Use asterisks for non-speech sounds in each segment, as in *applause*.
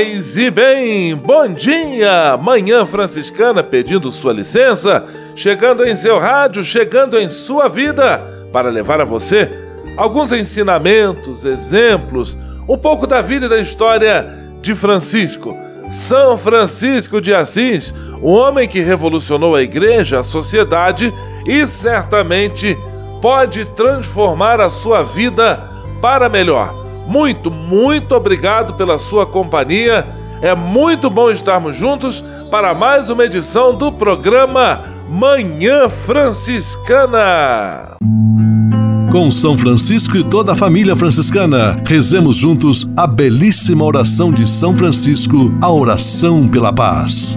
Paz e bem, bom dia! Manhã Franciscana pedindo sua licença, chegando em seu rádio, chegando em sua vida, para levar a você alguns ensinamentos, exemplos, um pouco da vida e da história de Francisco. São Francisco de Assis, um homem que revolucionou a igreja, a sociedade e certamente pode transformar a sua vida para melhor. Muito, muito obrigado pela sua companhia. É muito bom estarmos juntos para mais uma edição do programa Manhã Franciscana. Com São Francisco e toda a família franciscana, rezemos juntos a belíssima oração de São Francisco, a oração pela paz.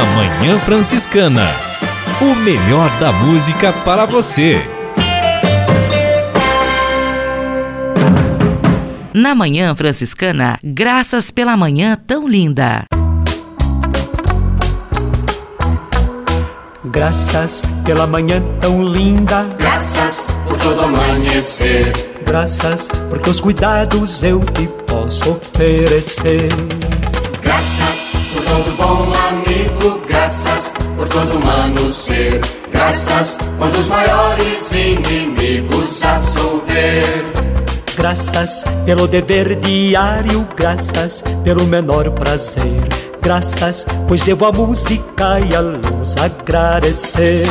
Na Manhã Franciscana. O melhor da música para você. Na Manhã Franciscana, graças pela manhã tão linda. Graças pela manhã tão linda. Graças por todo amanhecer. Graças por teus cuidados eu te posso oferecer. Graças por todo bom. Graças por todo humano ser. Graças quando os maiores inimigos absolver. Graças pelo dever diário, graças pelo menor prazer. Graças, pois devo a música e a luz agradecer.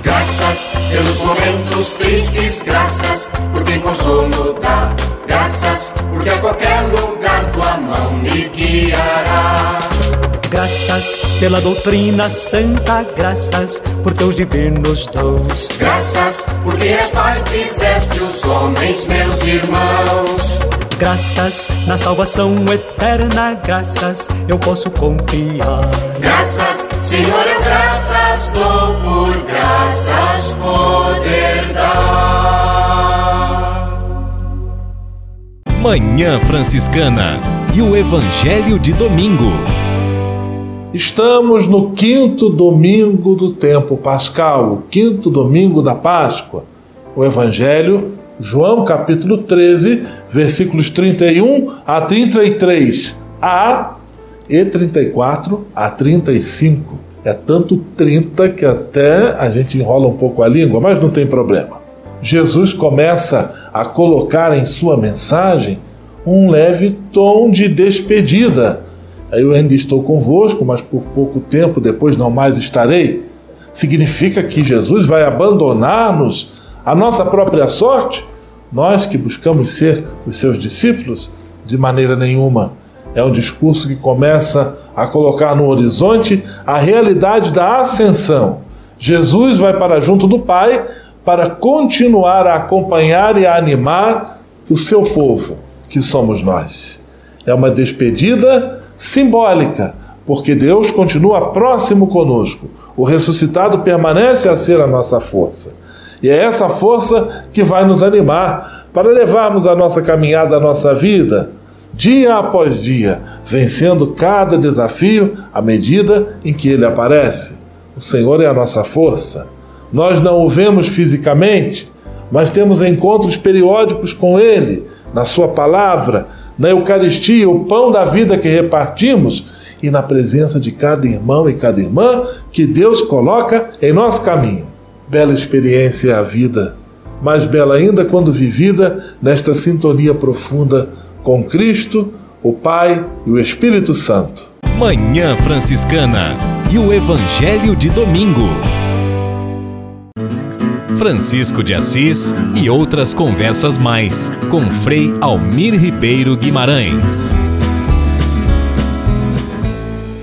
Graças pelos momentos tristes, graças por quem consolo dá. Graças porque a qualquer lugar tua mão me guiará. Graças pela doutrina santa, graças por teus divinos dons. Graças porque és Pai, fizeste os homens meus irmãos. Graças na salvação eterna, graças eu posso confiar. Graças, Senhor, eu graças dou por graças poder dar. Manhã Franciscana e o Evangelho de Domingo. Estamos no quinto domingo do tempo pascal, o quinto domingo da Páscoa. O Evangelho, João capítulo 13, versículos 31 a 33, a e 34 a 35. É tanto 30 que até a gente enrola um pouco a língua, mas não tem problema. Jesus começa a colocar em sua mensagem um leve tom de despedida eu ainda estou convosco, mas por pouco tempo depois não mais estarei. Significa que Jesus vai abandonar-nos a nossa própria sorte? Nós que buscamos ser os seus discípulos? De maneira nenhuma. É um discurso que começa a colocar no horizonte a realidade da ascensão. Jesus vai para junto do Pai para continuar a acompanhar e a animar o seu povo, que somos nós. É uma despedida simbólica, porque Deus continua próximo conosco. O ressuscitado permanece a ser a nossa força. E é essa força que vai nos animar para levarmos a nossa caminhada, a nossa vida, dia após dia, vencendo cada desafio à medida em que ele aparece. O Senhor é a nossa força. Nós não o vemos fisicamente, mas temos encontros periódicos com Ele, na Sua palavra, na Eucaristia, o pão da vida que repartimos e na presença de cada irmão e cada irmã que Deus coloca em nosso caminho. Bela experiência é a vida, mais bela ainda quando vivida nesta sintonia profunda com Cristo, o Pai e o Espírito Santo. Manhã Franciscana e o Evangelho de Domingo. Francisco de Assis e outras conversas mais com Frei Almir Ribeiro Guimarães.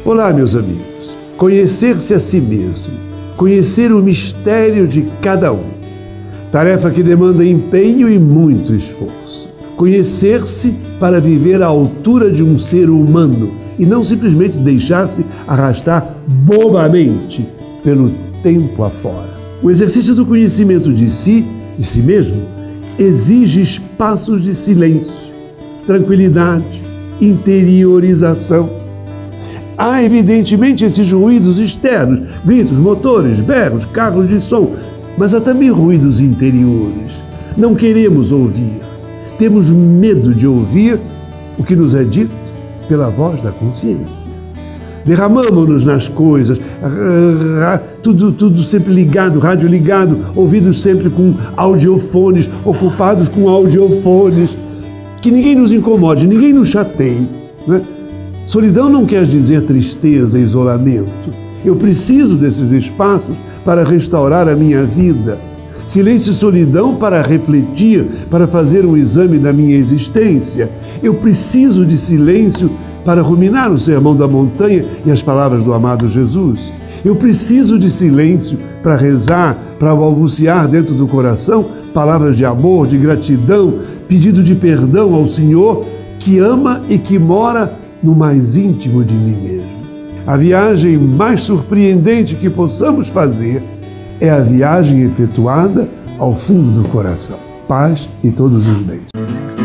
Olá, meus amigos. Conhecer-se a si mesmo, conhecer o mistério de cada um. Tarefa que demanda empenho e muito esforço. Conhecer-se para viver à altura de um ser humano e não simplesmente deixar-se arrastar bobamente pelo tempo afora. O exercício do conhecimento de si, de si mesmo, exige espaços de silêncio, tranquilidade, interiorização. Há, evidentemente, esses ruídos externos, gritos, motores, berros, carros de som, mas há também ruídos interiores. Não queremos ouvir. Temos medo de ouvir o que nos é dito pela voz da consciência derramamos-nos nas coisas, tudo, tudo sempre ligado, rádio ligado, ouvidos sempre com audiofones, ocupados com audiofones. Que ninguém nos incomode, ninguém nos chateie. Né? Solidão não quer dizer tristeza, isolamento. Eu preciso desses espaços para restaurar a minha vida. Silêncio e solidão para refletir, para fazer um exame da minha existência. Eu preciso de silêncio para ruminar o sermão da montanha e as palavras do amado Jesus. Eu preciso de silêncio para rezar, para balbuciar dentro do coração palavras de amor, de gratidão, pedido de perdão ao Senhor que ama e que mora no mais íntimo de mim mesmo. A viagem mais surpreendente que possamos fazer é a viagem efetuada ao fundo do coração. Paz e todos os bens.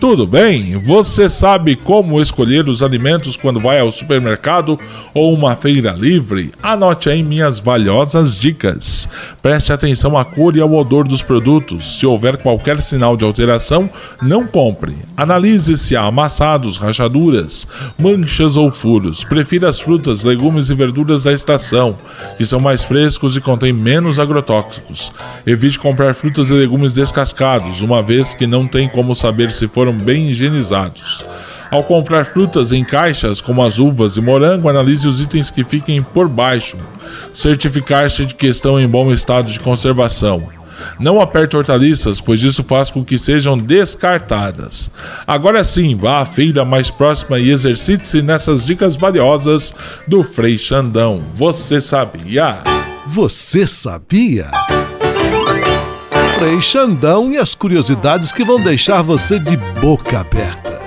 Tudo bem? Você sabe como escolher os alimentos quando vai ao supermercado ou uma feira livre? Anote aí minhas valiosas dicas. Preste atenção à cor e ao odor dos produtos. Se houver qualquer sinal de alteração, não compre. Analise se há amassados, rachaduras, manchas ou furos. Prefira as frutas, legumes e verduras da estação, que são mais frescos e contêm menos agrotóxicos. Evite comprar frutas e legumes descascados, uma vez que não tem como saber se foram bem higienizados. Ao comprar frutas em caixas, como as uvas e morango, analise os itens que fiquem por baixo. Certificar-se de que estão em bom estado de conservação. Não aperte hortaliças, pois isso faz com que sejam descartadas. Agora sim, vá à feira mais próxima e exercite-se nessas dicas valiosas do Frei Xandão. Você sabia? Você sabia? Frei Xandão e as curiosidades que vão deixar você de boca aberta.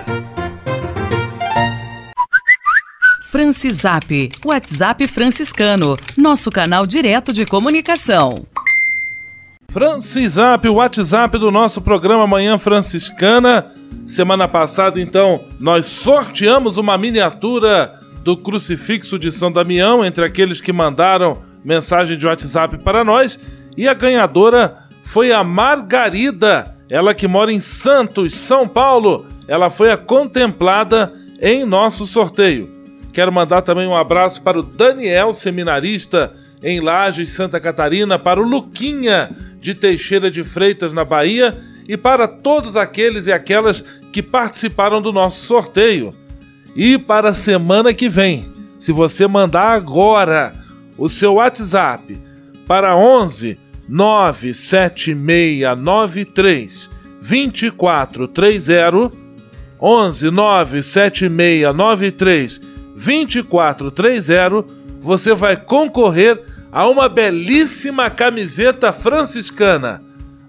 Francisap, WhatsApp franciscano, nosso canal direto de comunicação. Francisap, o WhatsApp do nosso programa Manhã Franciscana. Semana passada, então, nós sorteamos uma miniatura do crucifixo de São Damião entre aqueles que mandaram mensagem de WhatsApp para nós e a ganhadora foi a Margarida, ela que mora em Santos, São Paulo. Ela foi a contemplada em nosso sorteio. Quero mandar também um abraço para o Daniel, seminarista em Lages, Santa Catarina, para o Luquinha de Teixeira de Freitas, na Bahia, e para todos aqueles e aquelas que participaram do nosso sorteio. E para a semana que vem, se você mandar agora o seu WhatsApp para 11 97693 2430 11 97693 2430 você vai concorrer a uma belíssima camiseta franciscana.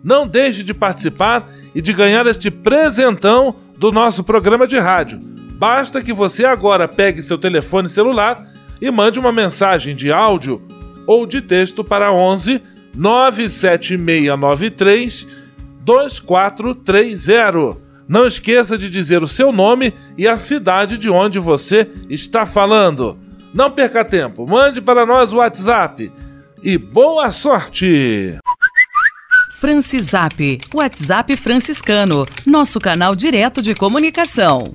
Não deixe de participar e de ganhar este presentão do nosso programa de rádio. Basta que você agora pegue seu telefone celular e mande uma mensagem de áudio ou de texto para 11 97693 2430. Não esqueça de dizer o seu nome e a cidade de onde você está falando. Não perca tempo, mande para nós o WhatsApp e boa sorte! Francisap, WhatsApp franciscano, nosso canal direto de comunicação.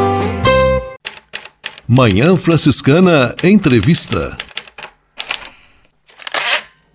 Manhã Franciscana Entrevista.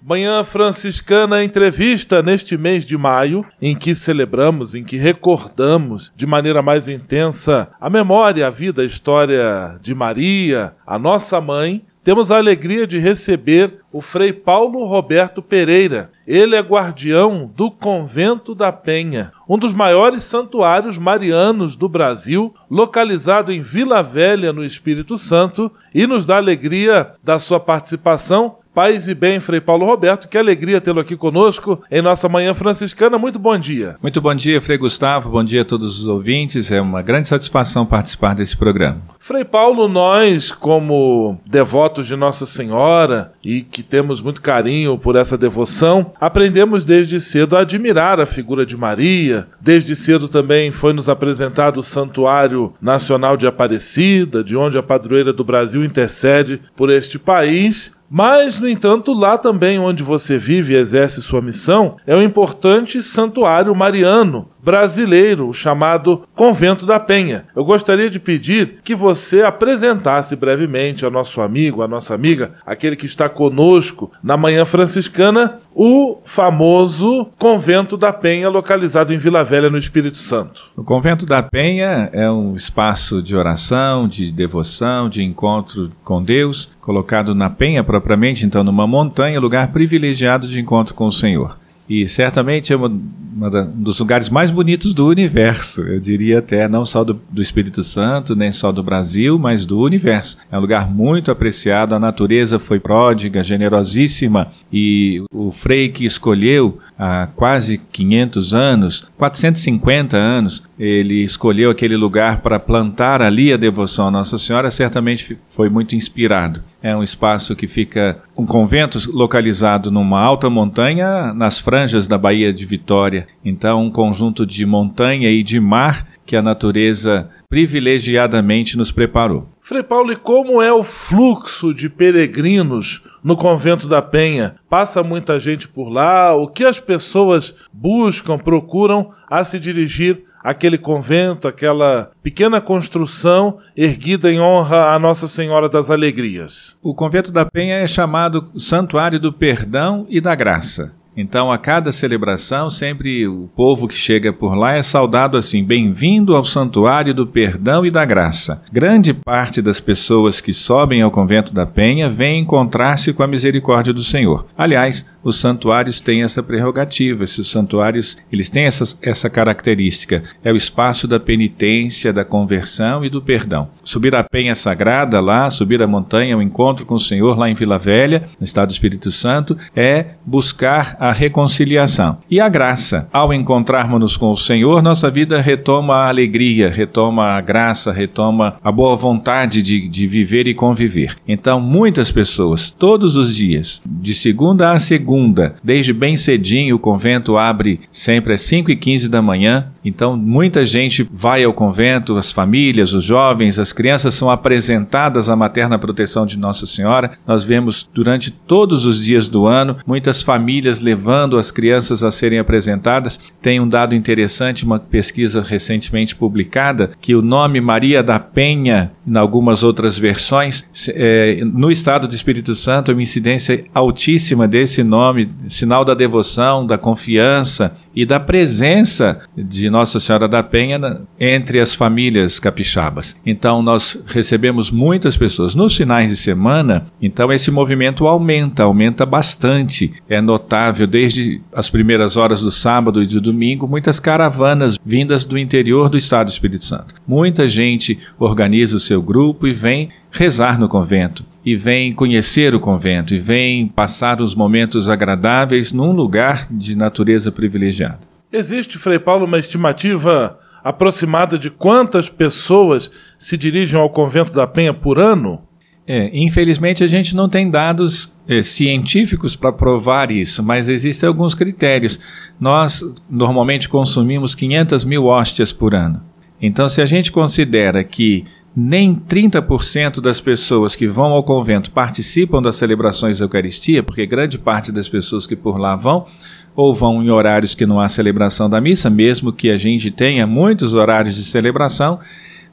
Manhã Franciscana Entrevista neste mês de maio, em que celebramos, em que recordamos de maneira mais intensa a memória, a vida, a história de Maria, a nossa mãe, temos a alegria de receber o Frei Paulo Roberto Pereira. Ele é guardião do Convento da Penha, um dos maiores santuários marianos do Brasil, localizado em Vila Velha, no Espírito Santo, e nos dá alegria da sua participação Paz e bem, Frei Paulo Roberto, que alegria tê-lo aqui conosco em nossa manhã franciscana. Muito bom dia. Muito bom dia, Frei Gustavo. Bom dia a todos os ouvintes. É uma grande satisfação participar desse programa. Frei Paulo, nós, como devotos de Nossa Senhora e que temos muito carinho por essa devoção, aprendemos desde cedo a admirar a figura de Maria. Desde cedo também foi nos apresentado o Santuário Nacional de Aparecida, de onde a padroeira do Brasil intercede por este país. Mas, no entanto, lá também onde você vive e exerce sua missão, é um importante santuário mariano, brasileiro, chamado Convento da Penha. Eu gostaria de pedir que você apresentasse brevemente ao nosso amigo, à nossa amiga, aquele que está conosco na Manhã Franciscana, o famoso Convento da Penha, localizado em Vila Velha, no Espírito Santo. O Convento da Penha é um espaço de oração, de devoção, de encontro com Deus, colocado na Penha propriamente, então numa montanha, lugar privilegiado de encontro com o Senhor. E certamente é uma, uma, um dos lugares mais bonitos do universo, eu diria até, não só do, do, Espírito Santo, nem só do Brasil, mas do universo. É um lugar muito apreciado, a natureza foi pródiga, generosíssima, e o Frei que escolheu há quase 500 anos, 450 anos, ele escolheu aquele lugar para plantar ali a devoção à Nossa Senhora, certamente foi muito inspirado. É um espaço que fica um convento localizado numa alta montanha nas franjas da Baía de Vitória. Então, um conjunto de montanha e de mar que a natureza privilegiadamente nos preparou. Frei Paulo, e como é o fluxo de peregrinos no convento da Penha? Passa muita gente por lá? O que as pessoas buscam, procuram a se dirigir aquele convento, aquela pequena construção erguida em honra à Nossa Senhora das Alegrias. O convento da Penha é chamado Santuário do Perdão e da Graça. Então, a cada celebração, sempre o povo que chega por lá é saudado assim: bem-vindo ao Santuário do Perdão e da Graça. Grande parte das pessoas que sobem ao Convento da Penha vem encontrar-se com a misericórdia do Senhor. Aliás, os santuários têm essa prerrogativa, esses santuários eles têm essa, essa característica. É o espaço da penitência, da conversão e do perdão. Subir a penha sagrada lá, subir a montanha, o encontro com o Senhor lá em Vila Velha, no estado do Espírito Santo, é buscar a reconciliação. E a graça. Ao encontrarmos-nos com o Senhor, nossa vida retoma a alegria, retoma a graça, retoma a boa vontade de, de viver e conviver. Então, muitas pessoas, todos os dias, de segunda a segunda, segunda. Desde bem cedinho, o convento abre sempre às 5 e 15 da manhã. Então, muita gente vai ao convento, as famílias, os jovens, as crianças são apresentadas à materna proteção de Nossa Senhora. Nós vemos durante todos os dias do ano muitas famílias levando as crianças a serem apresentadas. Tem um dado interessante, uma pesquisa recentemente publicada, que o nome Maria da Penha, em algumas outras versões, é, no estado do Espírito Santo, é uma incidência altíssima desse nome, sinal da devoção, da confiança e da presença de Nossa Senhora da Penha entre as famílias capixabas. Então nós recebemos muitas pessoas nos finais de semana, então esse movimento aumenta, aumenta bastante. É notável desde as primeiras horas do sábado e do domingo, muitas caravanas vindas do interior do estado do Espírito Santo. Muita gente organiza o seu grupo e vem rezar no convento e vem conhecer o convento e vem passar os momentos agradáveis num lugar de natureza privilegiada. Existe, Frei Paulo, uma estimativa aproximada de quantas pessoas se dirigem ao convento da Penha por ano? É, infelizmente a gente não tem dados é, científicos para provar isso, mas existem alguns critérios. Nós normalmente consumimos 500 mil hóstias por ano. Então, se a gente considera que nem 30% das pessoas que vão ao convento participam das celebrações da Eucaristia, porque grande parte das pessoas que por lá vão ou vão em horários que não há celebração da missa, mesmo que a gente tenha muitos horários de celebração,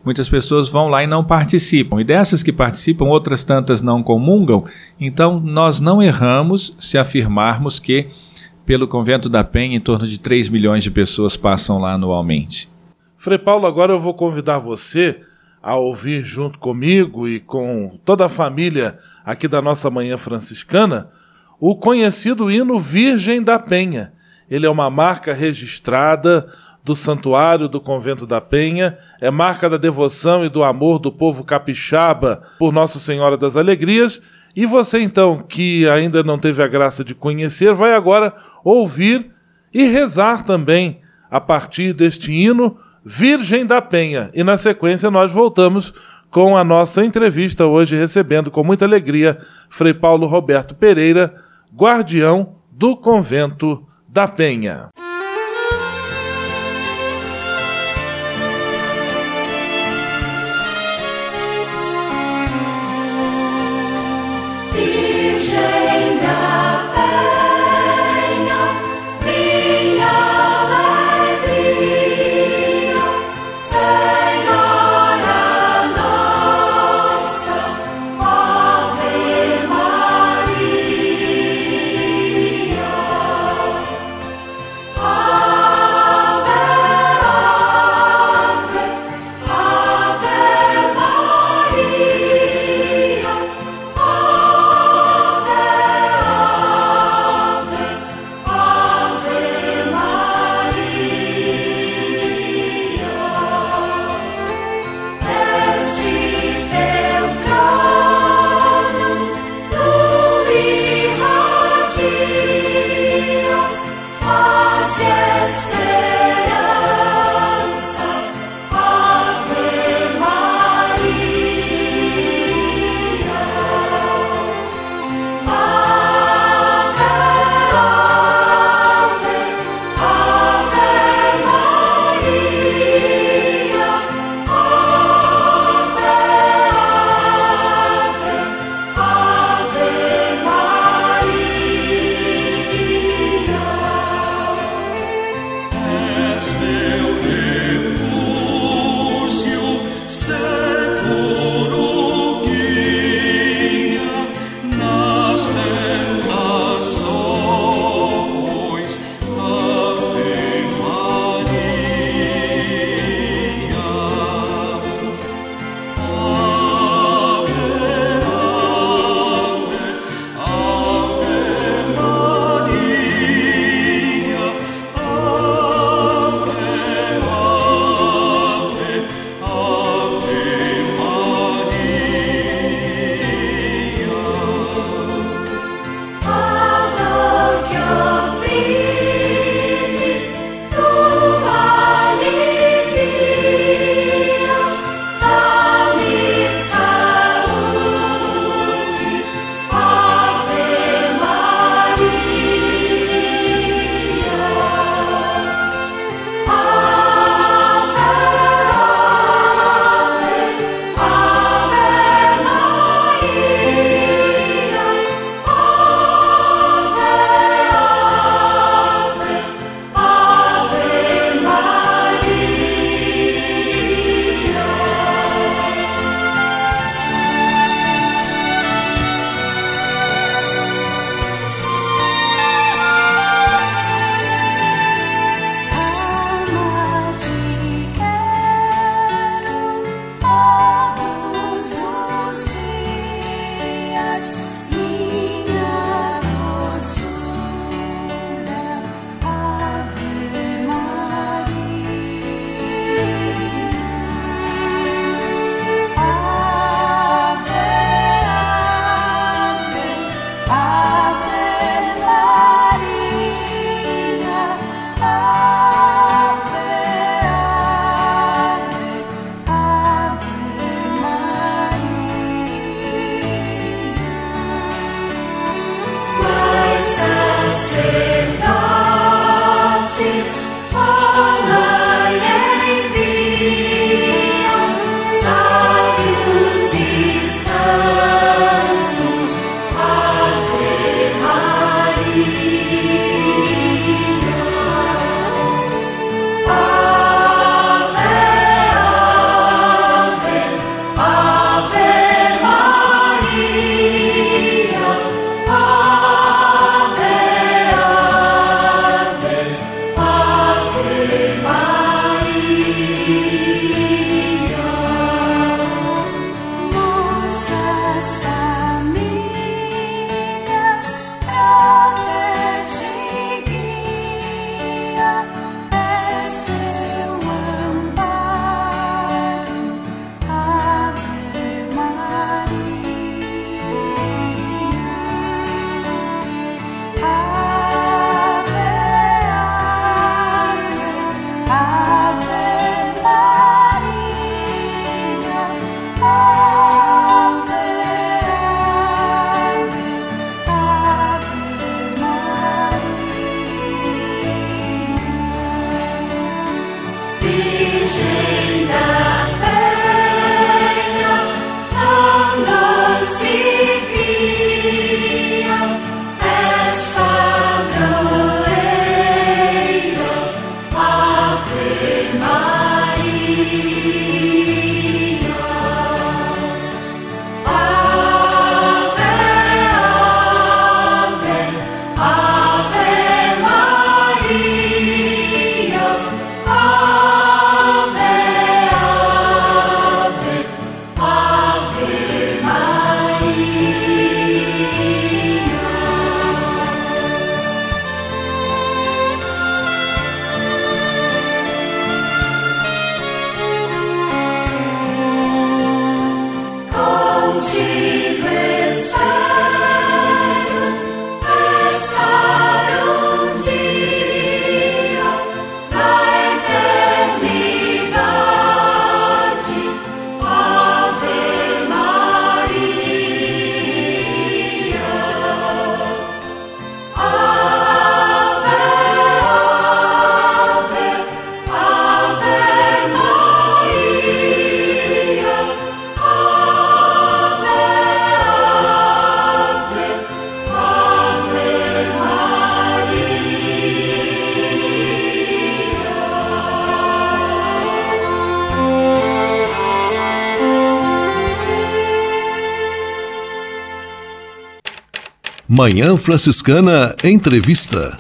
muitas pessoas vão lá e não participam. E dessas que participam, outras tantas não comungam. Então, nós não erramos se afirmarmos que, pelo Convento da Penha, em torno de 3 milhões de pessoas passam lá anualmente. Frei Paulo, agora eu vou convidar você a ouvir junto comigo e com toda a família aqui da nossa Manhã Franciscana o conhecido hino Virgem da Penha. Ele é uma marca registrada do Santuário do Convento da Penha, é marca da devoção e do amor do povo capixaba por Nossa Senhora das Alegrias. E você então, que ainda não teve a graça de conhecer, vai agora ouvir e rezar também a partir deste hino Virgem da Penha. E na sequência nós voltamos com a nossa entrevista hoje, recebendo com muita alegria Frei Paulo Roberto Pereira, guardião do convento da Penha. Manhã Franciscana Entrevista.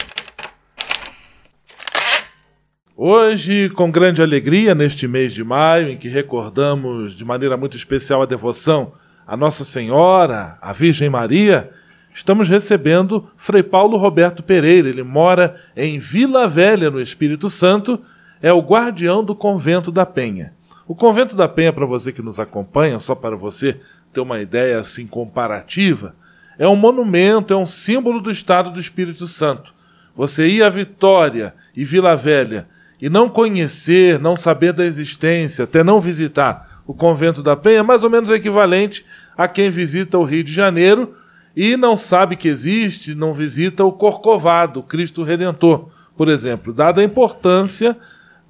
Hoje, com grande alegria, neste mês de maio, em que recordamos de maneira muito especial a devoção a Nossa Senhora, a Virgem Maria, estamos recebendo Frei Paulo Roberto Pereira. Ele mora em Vila Velha, no Espírito Santo, é o guardião do Convento da Penha. O Convento da Penha, para você que nos acompanha, só para você ter uma ideia assim comparativa, é um monumento, é um símbolo do Estado do Espírito Santo. Você ir a Vitória e Vila Velha e não conhecer, não saber da existência, até não visitar o Convento da Penha, é mais ou menos equivalente a quem visita o Rio de Janeiro e não sabe que existe, não visita o Corcovado, Cristo Redentor, por exemplo, dada a importância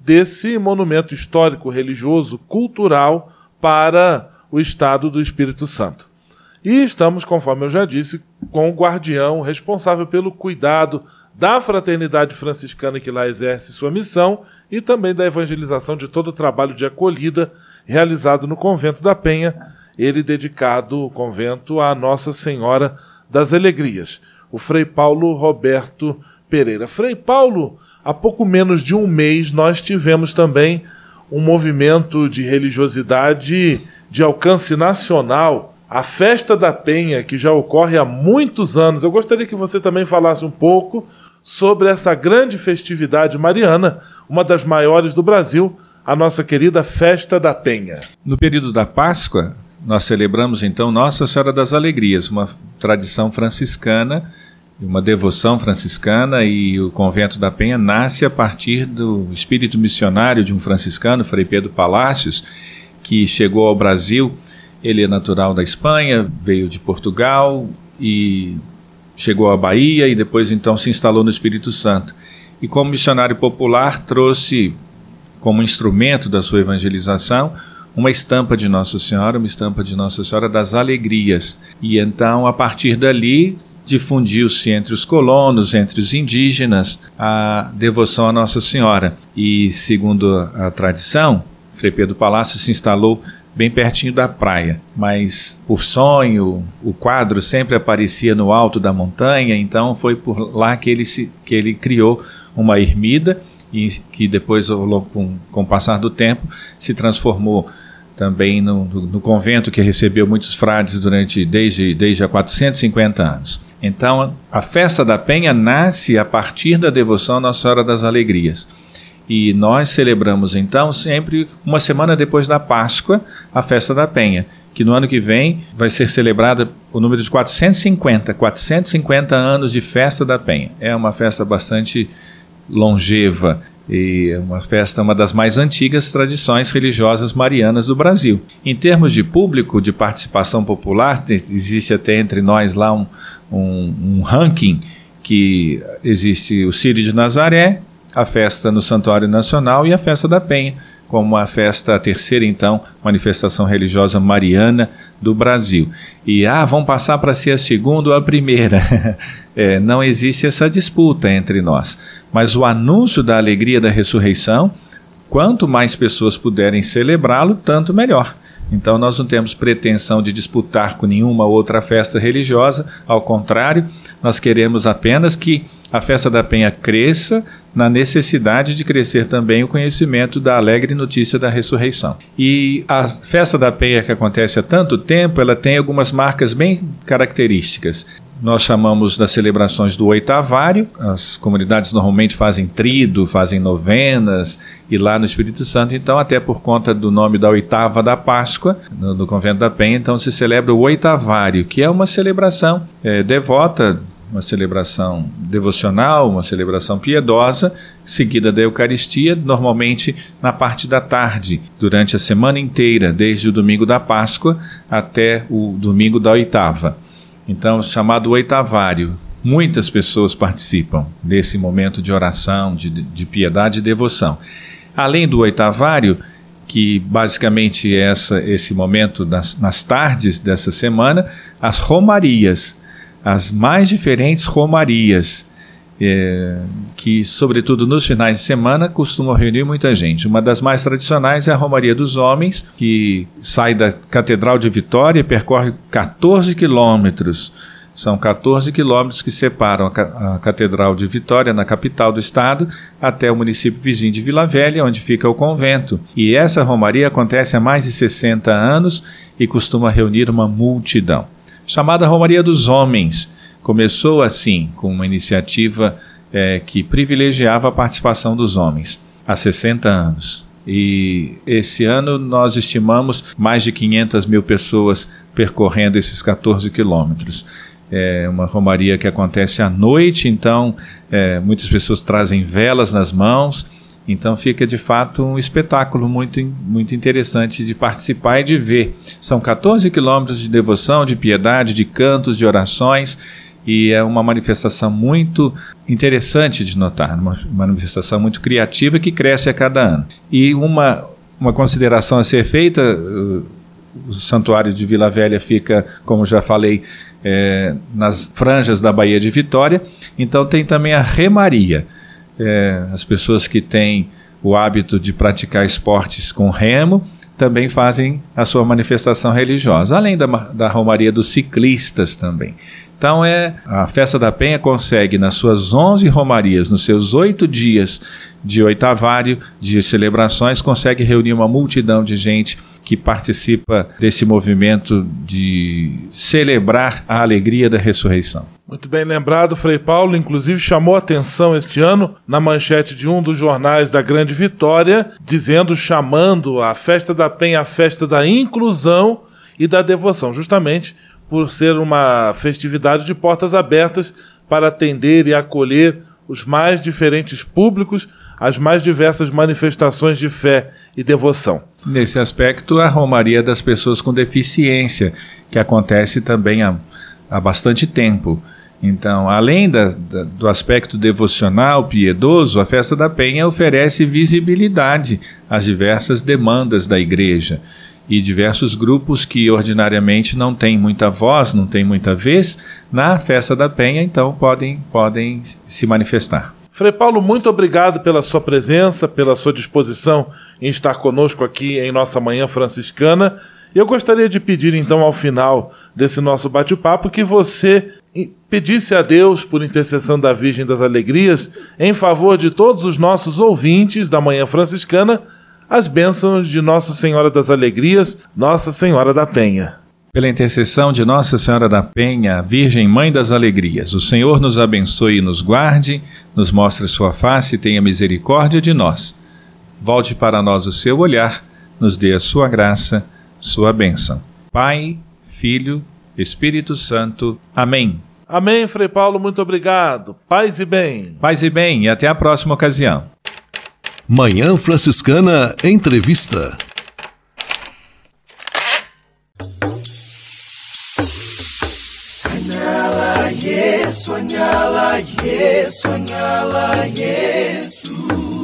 desse monumento histórico, religioso, cultural para o Estado do Espírito Santo. E estamos, conforme eu já disse, com o guardião responsável pelo cuidado da fraternidade franciscana que lá exerce sua missão e também da evangelização de todo o trabalho de acolhida realizado no convento da Penha, ele dedicado o convento à Nossa Senhora das Alegrias, o Frei Paulo Roberto Pereira. Frei Paulo, há pouco menos de um mês nós tivemos também um movimento de religiosidade de alcance nacional a Festa da Penha, que já ocorre há muitos anos. Eu gostaria que você também falasse um pouco sobre essa grande festividade mariana, uma das maiores do Brasil, a nossa querida Festa da Penha. No período da Páscoa, nós celebramos então Nossa Senhora das Alegrias, uma tradição franciscana, uma devoção franciscana, e o Convento da Penha nasce a partir do espírito missionário de um franciscano, Frei Pedro Palácios, que chegou ao Brasil. Ele é natural da Espanha, veio de Portugal e chegou à Bahia e depois então se instalou no Espírito Santo. E como missionário popular trouxe como instrumento da sua evangelização uma estampa de Nossa Senhora, uma estampa de Nossa Senhora das Alegrias. E então a partir dali difundiu-se entre os colonos, entre os indígenas, a devoção a Nossa Senhora. E segundo a tradição, Frei Pedro Palácio se instalou bem pertinho da praia, mas por sonho o quadro sempre aparecia no alto da montanha, então foi por lá que ele, se, que ele criou uma ermida e que depois, com, com o passar do tempo, se transformou também no, no, no, convento que recebeu muitos frades durante desde, desde há 450 anos. Então, a festa da Penha nasce a partir da devoção à Nossa Senhora das Alegrias. E nós celebramos então sempre uma semana depois da Páscoa a festa da Penha, que no ano que vem vai ser celebrada o número de 450, 450 anos de festa da Penha. É uma festa bastante longeva e uma festa uma das mais antigas tradições religiosas marianas do Brasil. Em termos de público, de participação popular, existe até entre nós lá um, um, um ranking que existe o Círio de Nazaré, a festa no Santuário Nacional e a festa da Penha, como a festa, a terceira então, manifestação religiosa mariana do Brasil. E, ah, vão passar para ser a segunda ou a primeira. *laughs* é, não existe essa disputa entre nós. Mas o anúncio da alegria da ressurreição, quanto mais pessoas puderem celebrá-lo, tanto melhor. Então nós não temos pretensão de disputar com nenhuma outra festa religiosa, ao contrário, nós queremos apenas que a festa da Penha cresça na necessidade de crescer também o conhecimento da alegre notícia da ressurreição. E a festa da Penha que acontece há tanto tempo, ela tem algumas marcas bem características. Nós chamamos das celebrações do oitavário, as comunidades normalmente fazem trido, fazem novenas, e lá no Espírito Santo, então, até por conta do nome da oitava da Páscoa, no, no Convento da Penha, então se celebra o oitavário, que é uma celebração é, devota uma celebração devocional, uma celebração piedosa, seguida da Eucaristia, normalmente na parte da tarde, durante a semana inteira, desde o domingo da Páscoa até o domingo da oitava. Então, chamado oitavário. Muitas pessoas participam desse momento de oração, de, de piedade e devoção. Além do oitavário, que basicamente é essa, esse momento nas, nas tardes dessa semana, as romarias as mais diferentes romarias, é, que, sobretudo nos finais de semana, costumam reunir muita gente. Uma das mais tradicionais é a Romaria dos Homens, que sai da Catedral de Vitória e percorre 14 quilômetros São 14 quilômetros que separam a, Catedral de Vitória, na capital do estado, até o município vizinho de Vila Velha, onde fica o convento. E essa romaria acontece há mais de 60 anos e costuma reunir uma multidão. Chamada Romaria dos Homens. Começou assim, com uma iniciativa é, que privilegiava a participação dos homens, há 60 anos. E esse ano nós estimamos mais de 500 mil pessoas percorrendo esses 14 quilômetros. É uma romaria que acontece à noite, então é, muitas pessoas trazem velas nas mãos. Então fica de fato um espetáculo muito, muito interessante de participar e de ver. São 14 quilômetros de devoção, de piedade, de cantos, de orações e é uma manifestação muito interessante de notar, uma manifestação muito criativa que cresce a cada ano. E uma, uma consideração a ser feita, o Santuário de Vila Velha fica, como já falei, é, nas franjas da Baía de Vitória, então tem também a remaria. É, as pessoas que têm o hábito de praticar esportes com remo também fazem a sua manifestação religiosa, além da, da romaria dos ciclistas também. Então é a festa da Penha consegue nas suas 11 romarias, nos seus oito dias de oitavário de celebrações, consegue reunir uma multidão de gente que participa desse movimento de celebrar a alegria da ressurreição. Muito bem lembrado, Frei Paulo, inclusive chamou atenção este ano na manchete de um dos jornais da Grande Vitória, dizendo, chamando a festa da Penha a festa da inclusão e da devoção, justamente por ser uma festividade de portas abertas para atender e acolher os mais diferentes públicos, as mais diversas manifestações de fé e devoção. Nesse aspecto, a Romaria das Pessoas com Deficiência, que acontece também há, há bastante tempo. Então, além da, da, do aspecto devocional, piedoso, a Festa da Penha oferece visibilidade às diversas demandas da igreja e diversos grupos que ordinariamente não têm muita voz, não têm muita vez, na festa da Penha, então podem, podem se manifestar. Frei Paulo, muito obrigado pela sua presença, pela sua disposição em estar conosco aqui em nossa manhã franciscana. Eu gostaria de pedir então ao final desse nosso bate-papo que você pedisse a Deus, por intercessão da Virgem das Alegrias, em favor de todos os nossos ouvintes da Manhã Franciscana, as bênçãos de Nossa Senhora das Alegrias, Nossa Senhora da Penha. Pela intercessão de Nossa Senhora da Penha, Virgem Mãe das Alegrias, o Senhor nos abençoe e nos guarde, nos mostre sua face e tenha misericórdia de nós. Volte para nós o seu olhar, nos dê a sua graça, sua bênção. Pai, Filho, Espírito Santo. Amém. Amém, Frei Paulo, muito obrigado. Paz e bem. Paz e bem, e até a próxima ocasião. Manhã Franciscana Entrevista. Yes, yes, yes.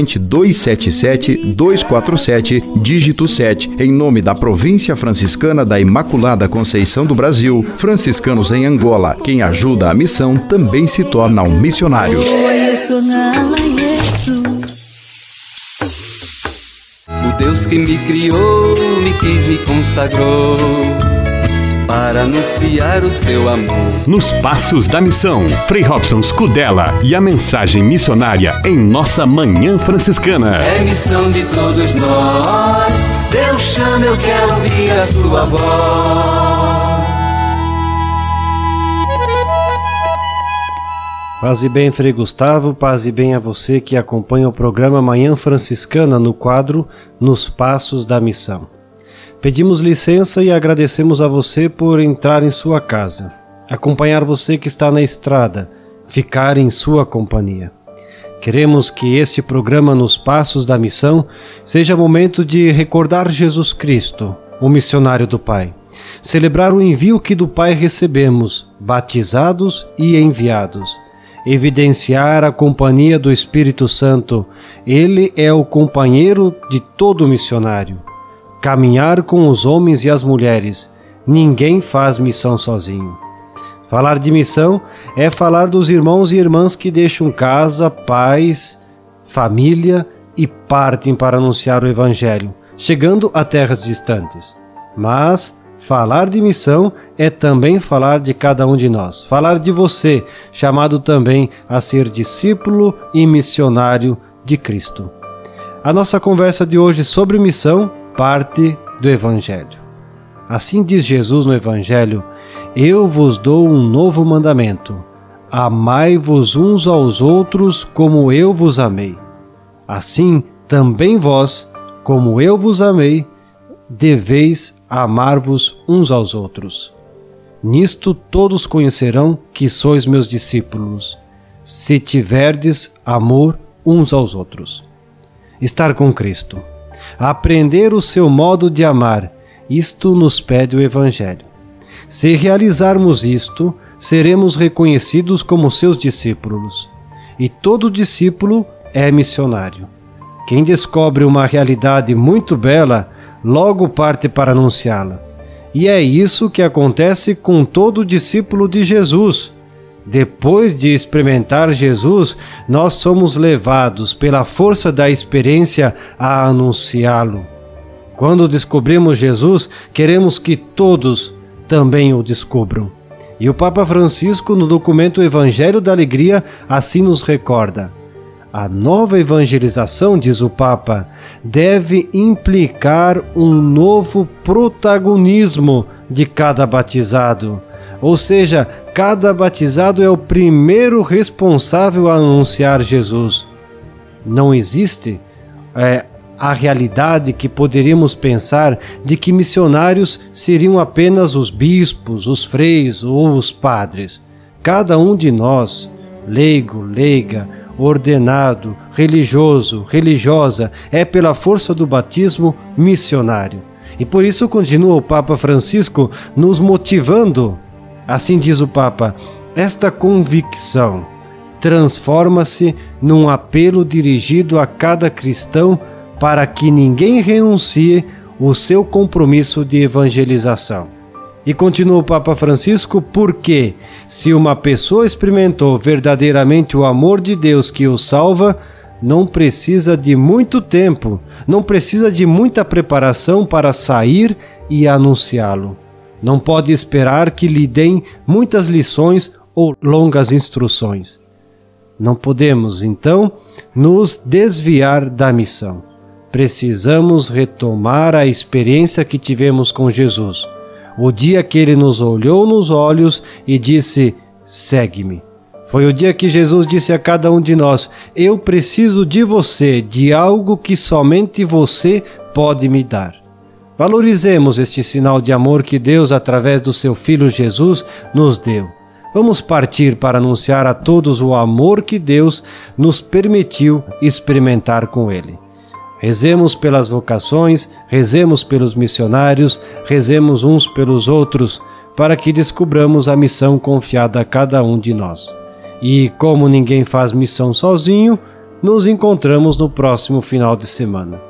corrente 277 247, dígito 7, em nome da Província Franciscana da Imaculada Conceição do Brasil, franciscanos em Angola. Quem ajuda a missão também se torna um missionário. O Deus que me criou, me quis, me consagrou para anunciar o seu amor. Nos Passos da Missão, Frei Robson Scudella e a mensagem missionária em nossa Manhã Franciscana. É missão de todos nós, Deus chama, eu quero ouvir a sua voz. Paz e bem, Frei Gustavo, paz e bem a você que acompanha o programa Manhã Franciscana no quadro Nos Passos da Missão. Pedimos licença e agradecemos a você por entrar em sua casa, acompanhar você que está na estrada, ficar em sua companhia. Queremos que este programa Nos Passos da Missão seja momento de recordar Jesus Cristo, o missionário do Pai, celebrar o envio que do Pai recebemos, batizados e enviados, evidenciar a companhia do Espírito Santo, ele é o companheiro de todo missionário, caminhar com os homens e as mulheres, ninguém faz missão sozinho. Falar de missão é falar dos irmãos e irmãs que deixam casa, pais, família e partem para anunciar o Evangelho, chegando a terras distantes. Mas falar de missão é também falar de cada um de nós, falar de você, chamado também a ser discípulo e missionário de Cristo. A nossa conversa de hoje sobre missão parte do Evangelho. Assim diz Jesus no Evangelho: Eu vos dou um novo mandamento. Amai-vos uns aos outros como eu vos amei. Assim também vós, como eu vos amei, deveis amar-vos uns aos outros. Nisto todos conhecerão que sois meus discípulos, se tiverdes amor uns aos outros. Estar com Cristo. Aprender o seu modo de amar, isto nos pede o Evangelho. Se realizarmos isto, seremos reconhecidos como seus discípulos. E todo discípulo é missionário. Quem descobre uma realidade muito bela, logo parte para anunciá-la. E é isso que acontece com todo discípulo de Jesus. Depois de experimentar Jesus, nós somos levados pela força da experiência a anunciá-lo. Quando descobrimos Jesus, queremos que todos também o descubram. E o Papa Francisco, no documento Evangelho da Alegria, assim nos recorda. A nova evangelização, diz o Papa, deve implicar um novo protagonismo de cada batizado. Ou seja, cada batizado é o primeiro responsável a anunciar Jesus. Não existe é, a realidade que poderíamos pensar de que missionários seriam apenas os bispos, os freis ou os padres. Cada um de nós, leigo, leiga, ordenado, religioso, religiosa, é pela força do batismo missionário. E por isso continua o Papa Francisco nos motivando. Assim diz o Papa: esta convicção transforma-se num apelo dirigido a cada cristão para que ninguém renuncie o seu compromisso de evangelização. E continua o Papa Francisco, porque se uma pessoa experimentou verdadeiramente o amor de Deus que o salva, não precisa de muito tempo, não precisa de muita preparação para sair e anunciá-lo. Não pode esperar que lhe deem muitas lições ou longas instruções. Não podemos, então, nos desviar da missão. Precisamos retomar a experiência que tivemos com Jesus o dia que ele nos olhou nos olhos e disse: Segue-me. Foi o dia que Jesus disse a cada um de nós: Eu preciso de você, de algo que somente você pode me dar. Valorizemos este sinal de amor que Deus, através do seu Filho Jesus, nos deu. Vamos partir para anunciar a todos o amor que Deus nos permitiu experimentar com Ele. Rezemos pelas vocações, rezemos pelos missionários, rezemos uns pelos outros, para que descubramos a missão confiada a cada um de nós. E como ninguém faz missão sozinho, nos encontramos no próximo final de semana.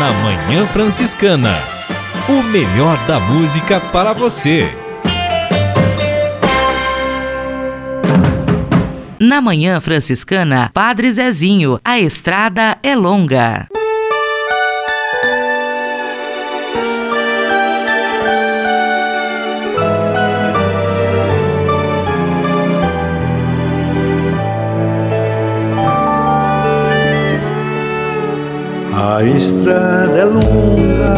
Na Manhã Franciscana, o melhor da música para você. Na Manhã Franciscana, Padre Zezinho, a estrada é longa. A estrada é longa,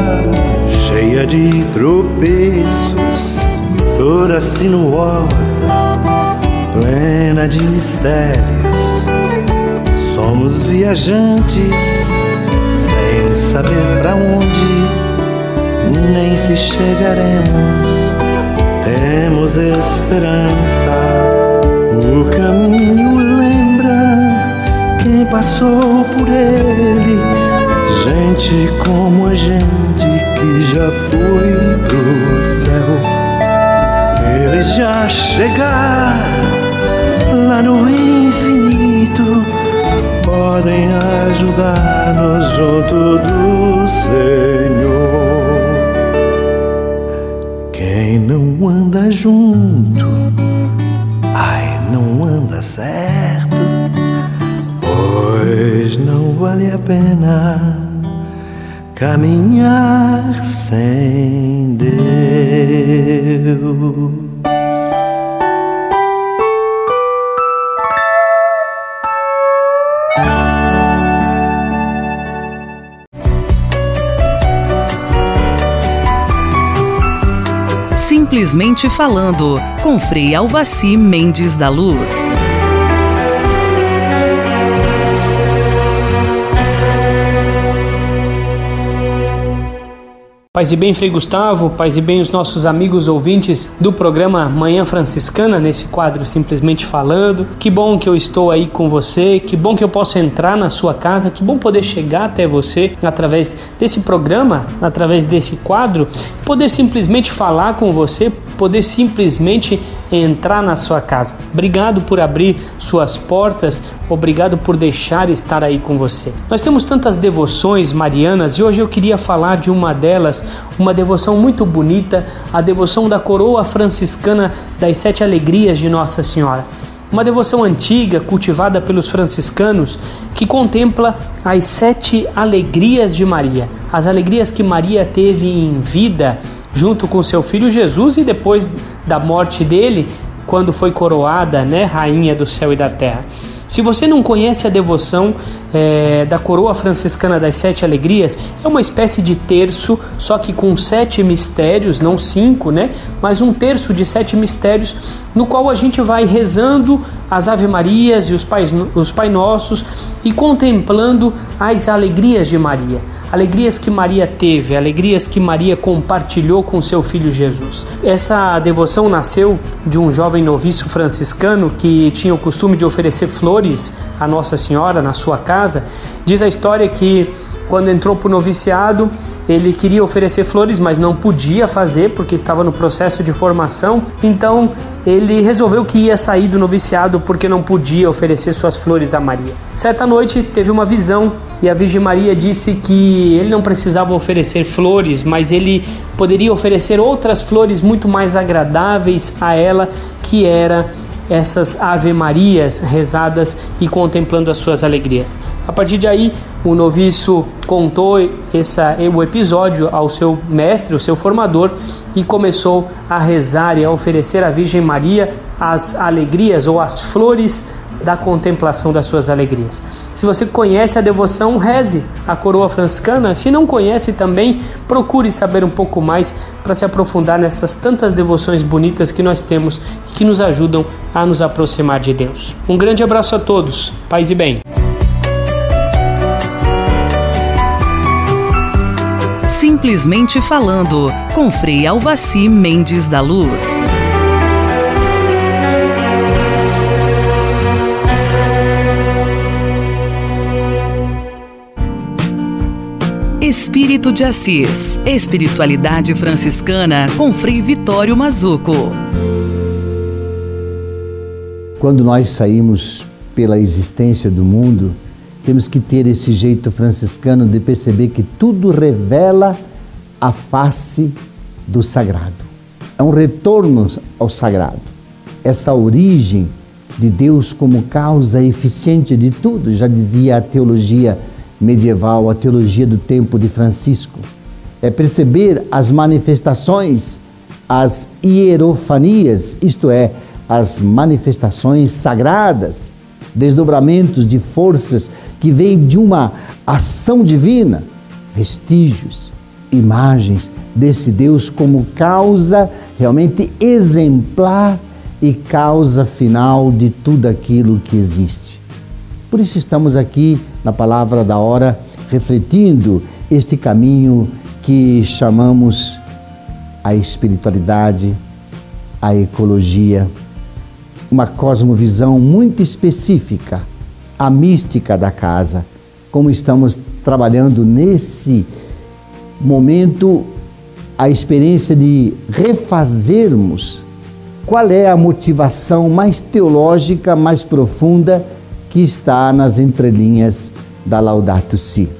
cheia de tropeços, toda sinuosa, plena de mistérios. Somos viajantes, sem saber para onde, nem se chegaremos. Temos esperança, o caminho lembra quem passou por ele Gente como a gente que já foi pro céu, eles já chegaram lá no infinito, podem ajudar-nos junto do Senhor. Quem não anda junto, ai, não anda certo, pois não vale a pena caminhar sem Deus. Simplesmente falando, com Frei Alvaci Mendes da Luz. Paz e bem, Frei Gustavo, paz e bem os nossos amigos ouvintes do programa Manhã Franciscana, nesse quadro Simplesmente Falando. Que bom que eu estou aí com você, que bom que eu posso entrar na sua casa, que bom poder chegar até você através desse programa, através desse quadro, poder simplesmente falar com você, poder simplesmente entrar na sua casa. Obrigado por abrir suas portas, obrigado por deixar estar aí com você. Nós temos tantas devoções marianas e hoje eu queria falar de uma delas uma devoção muito bonita, a devoção da coroa franciscana das Sete Alegrias de Nossa Senhora. Uma devoção antiga, cultivada pelos franciscanos, que contempla as sete alegrias de Maria, as alegrias que Maria teve em vida, junto com seu filho Jesus e depois da morte dele, quando foi coroada, né, rainha do céu e da terra. Se você não conhece a devoção é, da coroa franciscana das sete alegrias, é uma espécie de terço, só que com sete mistérios, não cinco, né? Mas um terço de sete mistérios, no qual a gente vai rezando as Ave Marias e os, pais, os Pai Nossos e contemplando as alegrias de Maria alegrias que Maria teve, alegrias que Maria compartilhou com seu filho Jesus. Essa devoção nasceu de um jovem noviço franciscano que tinha o costume de oferecer flores a Nossa Senhora na sua casa. Diz a história que quando entrou para o noviciado, ele queria oferecer flores, mas não podia fazer porque estava no processo de formação. Então ele resolveu que ia sair do noviciado porque não podia oferecer suas flores a Maria. Certa noite teve uma visão e a Virgem Maria disse que ele não precisava oferecer flores, mas ele poderia oferecer outras flores muito mais agradáveis a ela, que era essas Ave Marias rezadas e contemplando as suas alegrias. A partir de aí, o noviço contou essa, o episódio ao seu mestre, o seu formador, e começou a rezar e a oferecer à Virgem Maria as alegrias ou as flores da contemplação das suas alegrias. Se você conhece a devoção, reze a coroa franciscana. Se não conhece também, procure saber um pouco mais para se aprofundar nessas tantas devoções bonitas que nós temos e que nos ajudam a nos aproximar de Deus. Um grande abraço a todos. Paz e bem. Simplesmente falando, com Frei Alvaci Mendes da Luz. Espírito de Assis. Espiritualidade franciscana com Frei Vitório Mazuco. Quando nós saímos pela existência do mundo, temos que ter esse jeito franciscano de perceber que tudo revela a face do sagrado. É um retorno ao sagrado. Essa origem de Deus como causa eficiente de tudo, já dizia a teologia medieval, a teologia do tempo de Francisco. É perceber as manifestações, as hierofanias, isto é, as manifestações sagradas, desdobramentos de forças que vêm de uma ação divina, vestígios, imagens desse Deus como causa realmente exemplar e causa final de tudo aquilo que existe. Por isso estamos aqui na palavra da hora refletindo este caminho que chamamos a espiritualidade, a ecologia, uma cosmovisão muito específica, a mística da casa, como estamos trabalhando nesse momento a experiência de refazermos qual é a motivação mais teológica, mais profunda que está nas entrelinhas da Laudato Si.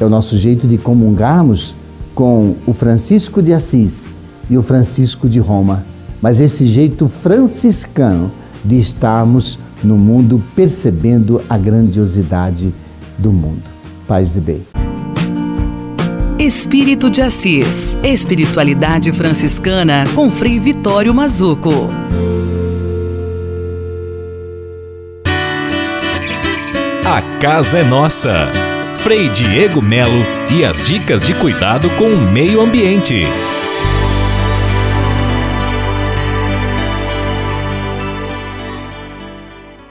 É o nosso jeito de comungarmos com o Francisco de Assis e o Francisco de Roma, mas esse jeito franciscano de estarmos no mundo percebendo a grandiosidade do mundo. Paz e bem. Espírito de Assis. Espiritualidade franciscana com Frei Vitório Mazuco. A casa é nossa. Frei Diego Melo e as dicas de cuidado com o meio ambiente.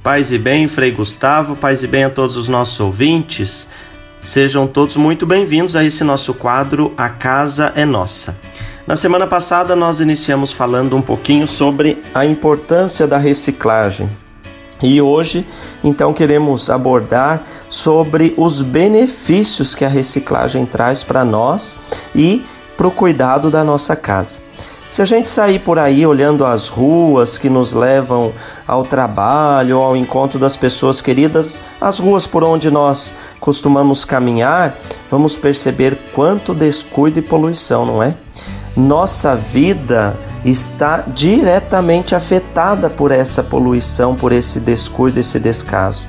Paz e bem, Frei Gustavo, paz e bem a todos os nossos ouvintes. Sejam todos muito bem-vindos a esse nosso quadro A Casa é Nossa. Na semana passada nós iniciamos falando um pouquinho sobre a importância da reciclagem. E hoje, então, queremos abordar sobre os benefícios que a reciclagem traz para nós e para o cuidado da nossa casa. Se a gente sair por aí olhando as ruas que nos levam ao trabalho, ao encontro das pessoas queridas, as ruas por onde nós costumamos caminhar, vamos perceber quanto descuido e poluição, não é? Nossa vida está diretamente afetada por essa poluição, por esse descuido, esse descaso.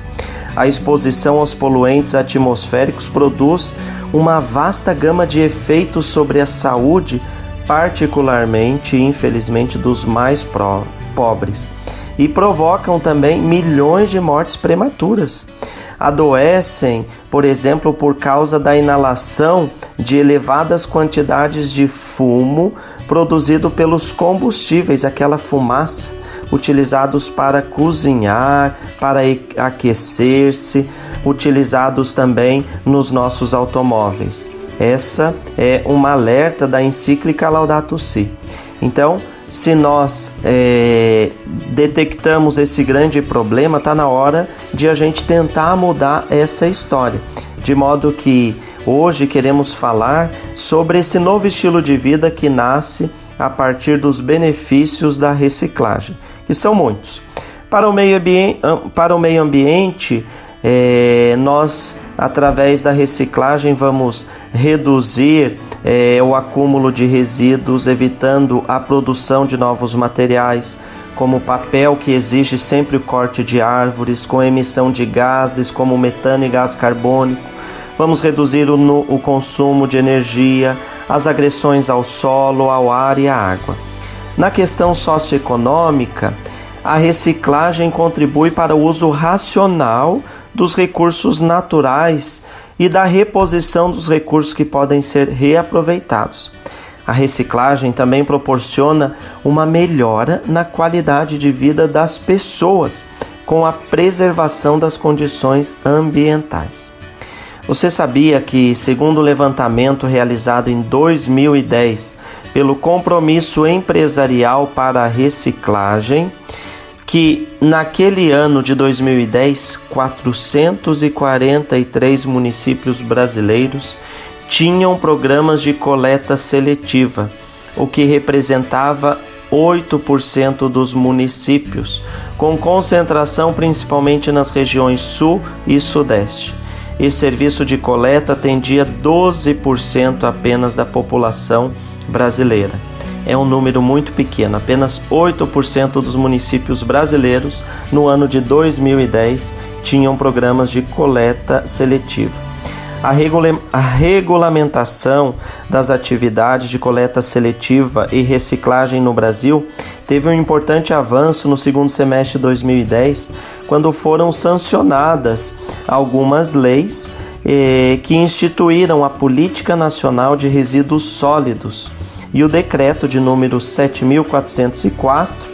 A exposição aos poluentes atmosféricos produz uma vasta gama de efeitos sobre a saúde particularmente infelizmente dos mais pobres, e provocam também milhões de mortes prematuras. Adoecem, por exemplo, por causa da inalação de elevadas quantidades de fumo produzido pelos combustíveis, aquela fumaça utilizados para cozinhar, para aquecer-se, utilizados também nos nossos automóveis. Essa é uma alerta da encíclica Laudato Si. Então, se nós é, detectamos esse grande problema, está na hora de a gente tentar mudar essa história. De modo que hoje queremos falar sobre esse novo estilo de vida que nasce a partir dos benefícios da reciclagem, que são muitos. Para o meio ambiente, para o meio ambiente é, nós, através da reciclagem, vamos reduzir é, o acúmulo de resíduos, evitando a produção de novos materiais, como papel, que exige sempre o corte de árvores, com emissão de gases como metano e gás carbônico. Vamos reduzir o, o consumo de energia, as agressões ao solo, ao ar e à água. Na questão socioeconômica, a reciclagem contribui para o uso racional dos recursos naturais e da reposição dos recursos que podem ser reaproveitados. A reciclagem também proporciona uma melhora na qualidade de vida das pessoas, com a preservação das condições ambientais. Você sabia que, segundo o levantamento realizado em 2010 pelo Compromisso Empresarial para a Reciclagem, que naquele ano de 2010, 443 municípios brasileiros tinham programas de coleta seletiva, o que representava 8% dos municípios, com concentração principalmente nas regiões Sul e Sudeste. Esse serviço de coleta atendia 12% apenas da população brasileira é um número muito pequeno. Apenas 8% dos municípios brasileiros no ano de 2010 tinham programas de coleta seletiva. A, regula a, regulamentação das atividades de coleta seletiva e reciclagem no Brasil teve um importante avanço no segundo semestre de 2010, quando foram sancionadas algumas leis eh, que instituíram a Política Nacional de Resíduos Sólidos e o decreto de número 7404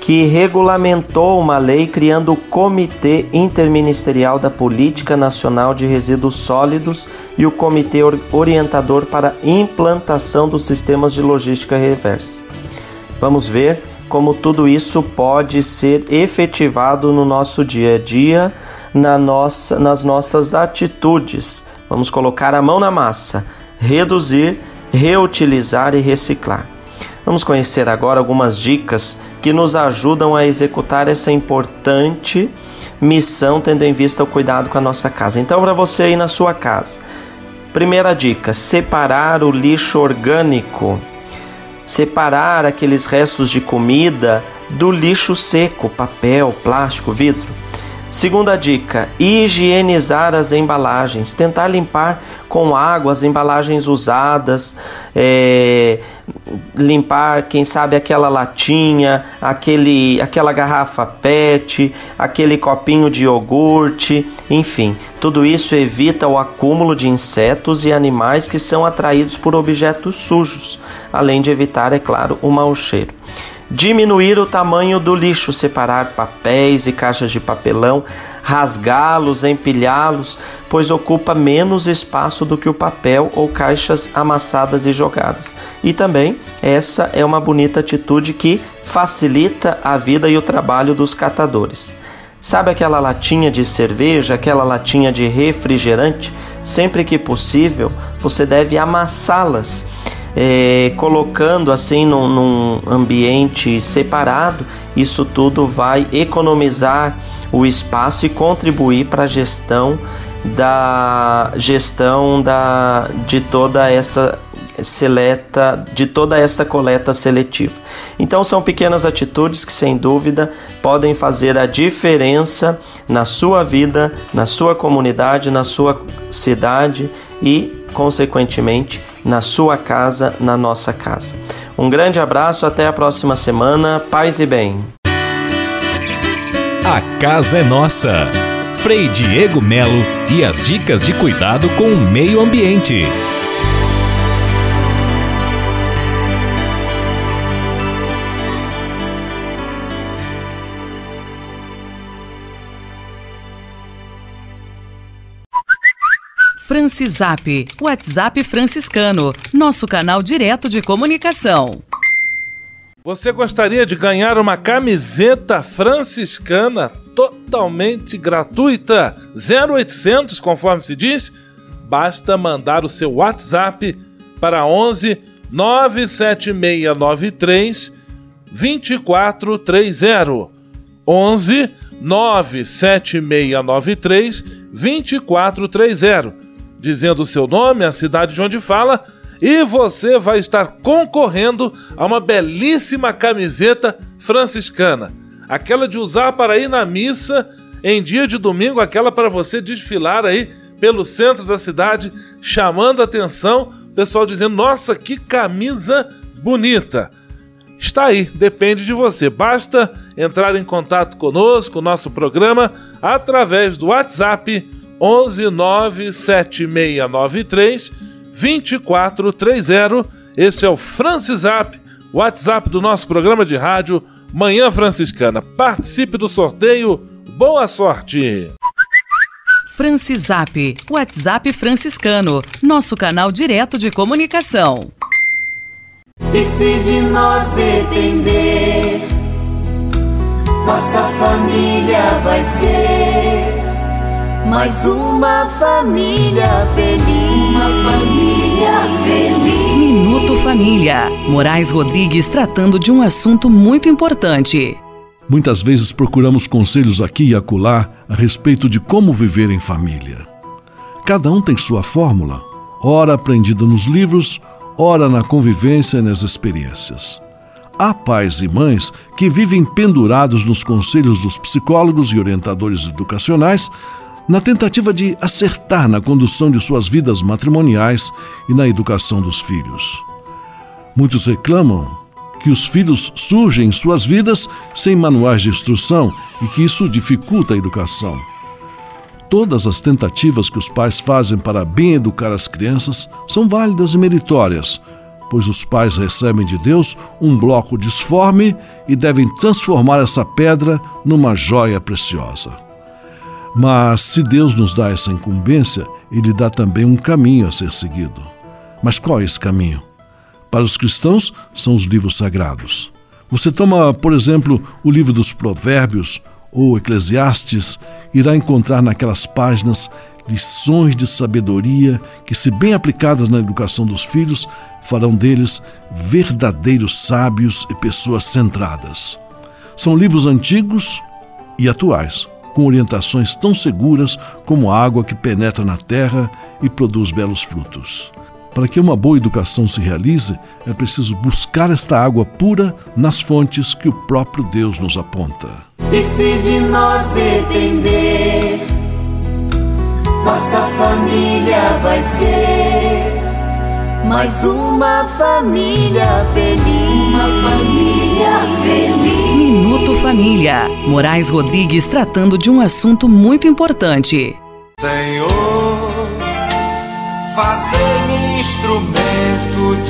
que regulamentou uma lei criando o Comitê Interministerial da Política Nacional de Resíduos Sólidos e o Comitê Orientador para Implantação dos Sistemas de Logística Reversa. Vamos ver como tudo isso pode ser efetivado no nosso dia a dia, na nossa, nas nossas atitudes. Vamos colocar a mão na massa, reduzir, reutilizar e reciclar. Vamos conhecer agora algumas dicas que nos ajudam a executar essa importante missão, tendo em vista o cuidado com a nossa casa. Então, para você aí na sua casa, primeira dica: separar o lixo orgânico, separar aqueles restos de comida do lixo seco, papel, plástico, vidro. Segunda dica: higienizar as embalagens, tentar limpar com água as embalagens usadas, é, limpar, quem sabe, aquela latinha, aquele, aquela garrafa PET, aquele copinho de iogurte, enfim, tudo isso evita o acúmulo de insetos e animais que são atraídos por objetos sujos, além de evitar, é claro, o mau cheiro. Diminuir o tamanho do lixo, separar papéis e caixas de papelão, rasgá-los, empilhá-los, pois ocupa menos espaço do que o papel ou caixas amassadas e jogadas. E também essa é uma bonita atitude que facilita a vida e o trabalho dos catadores. Sabe aquela latinha de cerveja, aquela latinha de refrigerante? Sempre que possível, você deve amassá-las é, colocando assim num, num ambiente separado, isso tudo vai economizar o espaço e contribuir para a gestão da gestão da, de toda essa seleta de toda essa coleta seletiva. Então são pequenas atitudes que sem dúvida podem fazer a diferença na sua vida, na sua comunidade, na sua cidade e consequentemente na sua casa, na nossa casa. Um grande abraço, até a próxima semana. Paz e bem. A casa é nossa. Frei Diego Melo e as dicas de cuidado com o meio ambiente. Francisap, WhatsApp franciscano, nosso canal direto de comunicação. Você gostaria de ganhar uma camiseta franciscana totalmente gratuita? 0800, conforme se diz? Basta mandar o seu WhatsApp para 11 97693 2430. 11 97693 2430 dizendo o seu nome, a cidade de onde fala, e você vai estar concorrendo a uma belíssima camiseta franciscana. Aquela de usar para ir na missa em dia de domingo, aquela para você desfilar aí pelo centro da cidade, chamando atenção, pessoal dizendo: "Nossa, que camisa bonita". Está aí, depende de você. Basta entrar em contato conosco, nosso programa, através do WhatsApp 11 97693 2430. Esse é o Francisap, WhatsApp do nosso programa de rádio Manhã Franciscana. Participe do sorteio. Boa sorte! Francisap, WhatsApp franciscano, nosso canal direto de comunicação. E se de nós depender, nossa família vai ser mais uma família feliz. Uma família feliz. Minuto Família. Moraes Rodrigues tratando de um assunto muito importante. Muitas vezes procuramos conselhos aqui e acolá a respeito de como viver em família. Cada um tem sua fórmula, ora aprendida nos livros, ora na convivência e nas experiências. Há pais e mães que vivem pendurados nos conselhos dos psicólogos e orientadores educacionais na tentativa de acertar na condução de suas vidas matrimoniais e na educação dos filhos. Muitos reclamam que os filhos surgem em suas vidas sem manuais de instrução e que isso dificulta a educação. Todas as tentativas que os pais fazem para bem educar as crianças são válidas e meritórias, pois os pais recebem de Deus um bloco disforme e devem transformar essa pedra numa joia preciosa. Mas se Deus nos dá essa incumbência, Ele dá também um caminho a ser seguido. Mas qual é esse caminho? Para os cristãos, são os livros sagrados. Você toma, por exemplo, o livro dos Provérbios ou Eclesiastes, irá encontrar naquelas páginas lições de sabedoria que, se bem aplicadas na educação dos filhos, farão deles verdadeiros sábios e pessoas centradas. São livros antigos e atuais, com orientações tão seguras como a água que penetra na terra e produz belos frutos. Para que uma boa educação se realize, é preciso buscar esta água pura nas fontes que o próprio Deus nos aponta. E se de nós depender, nossa família vai ser mais uma família feliz. Uma família feliz. Minuto Família. Moraes Rodrigues tratando de um assunto muito importante. Senhor, fazer-me instrumento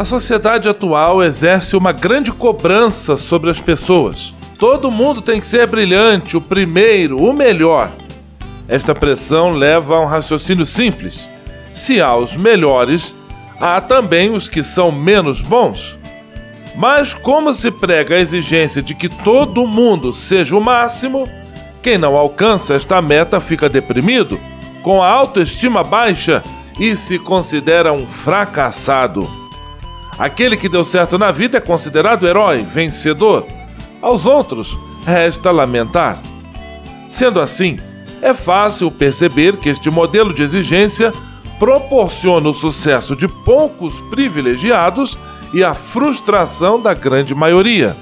A sociedade atual exerce uma grande cobrança sobre as pessoas. Todo mundo tem que ser brilhante, o primeiro, o melhor. Esta pressão leva a um raciocínio simples. Se há os melhores, há também os que são menos bons. Mas, como se prega a exigência de que todo mundo seja o máximo, quem não alcança esta meta fica deprimido, com a autoestima baixa e se considera um fracassado. Aquele que deu certo na vida é considerado herói, vencedor. Aos outros, resta lamentar. Sendo assim, é fácil perceber que este modelo de exigência proporciona o sucesso de poucos privilegiados e a frustração da grande maioria.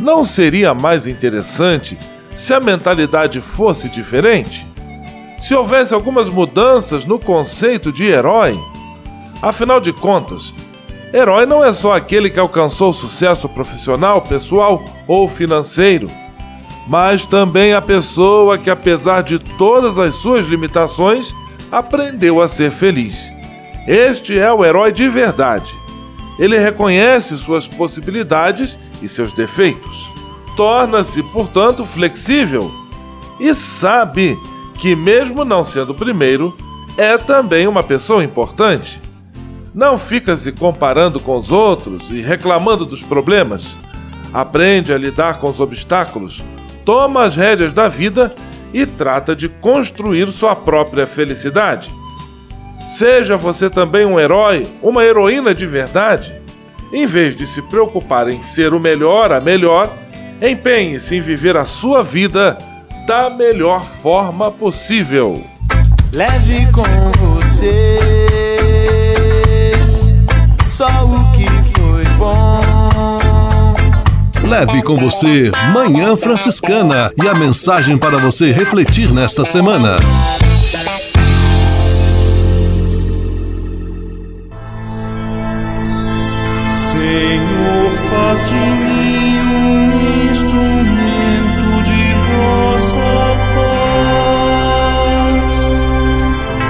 Não seria mais interessante se a mentalidade fosse diferente? Se houvesse algumas mudanças no conceito de herói? Afinal de contas, herói não é só aquele que alcançou sucesso profissional, pessoal ou financeiro, mas também a pessoa que, apesar de todas as suas limitações, aprendeu a ser feliz. Este é o herói de verdade. Ele reconhece suas possibilidades e seus defeitos. Torna-se, portanto, flexível e sabe que, mesmo não sendo o primeiro, é também uma pessoa importante. Não fica se comparando com os outros e reclamando dos problemas. Aprende a lidar com os obstáculos, toma as rédeas da vida e trata de construir sua própria felicidade. Seja você também um herói, uma heroína de verdade. Em vez de se preocupar em ser o melhor, a melhor, empenhe-se em viver a sua vida da melhor forma possível. Leve com você só o que foi bom. Leve com você Manhã Franciscana e a mensagem para você refletir nesta semana.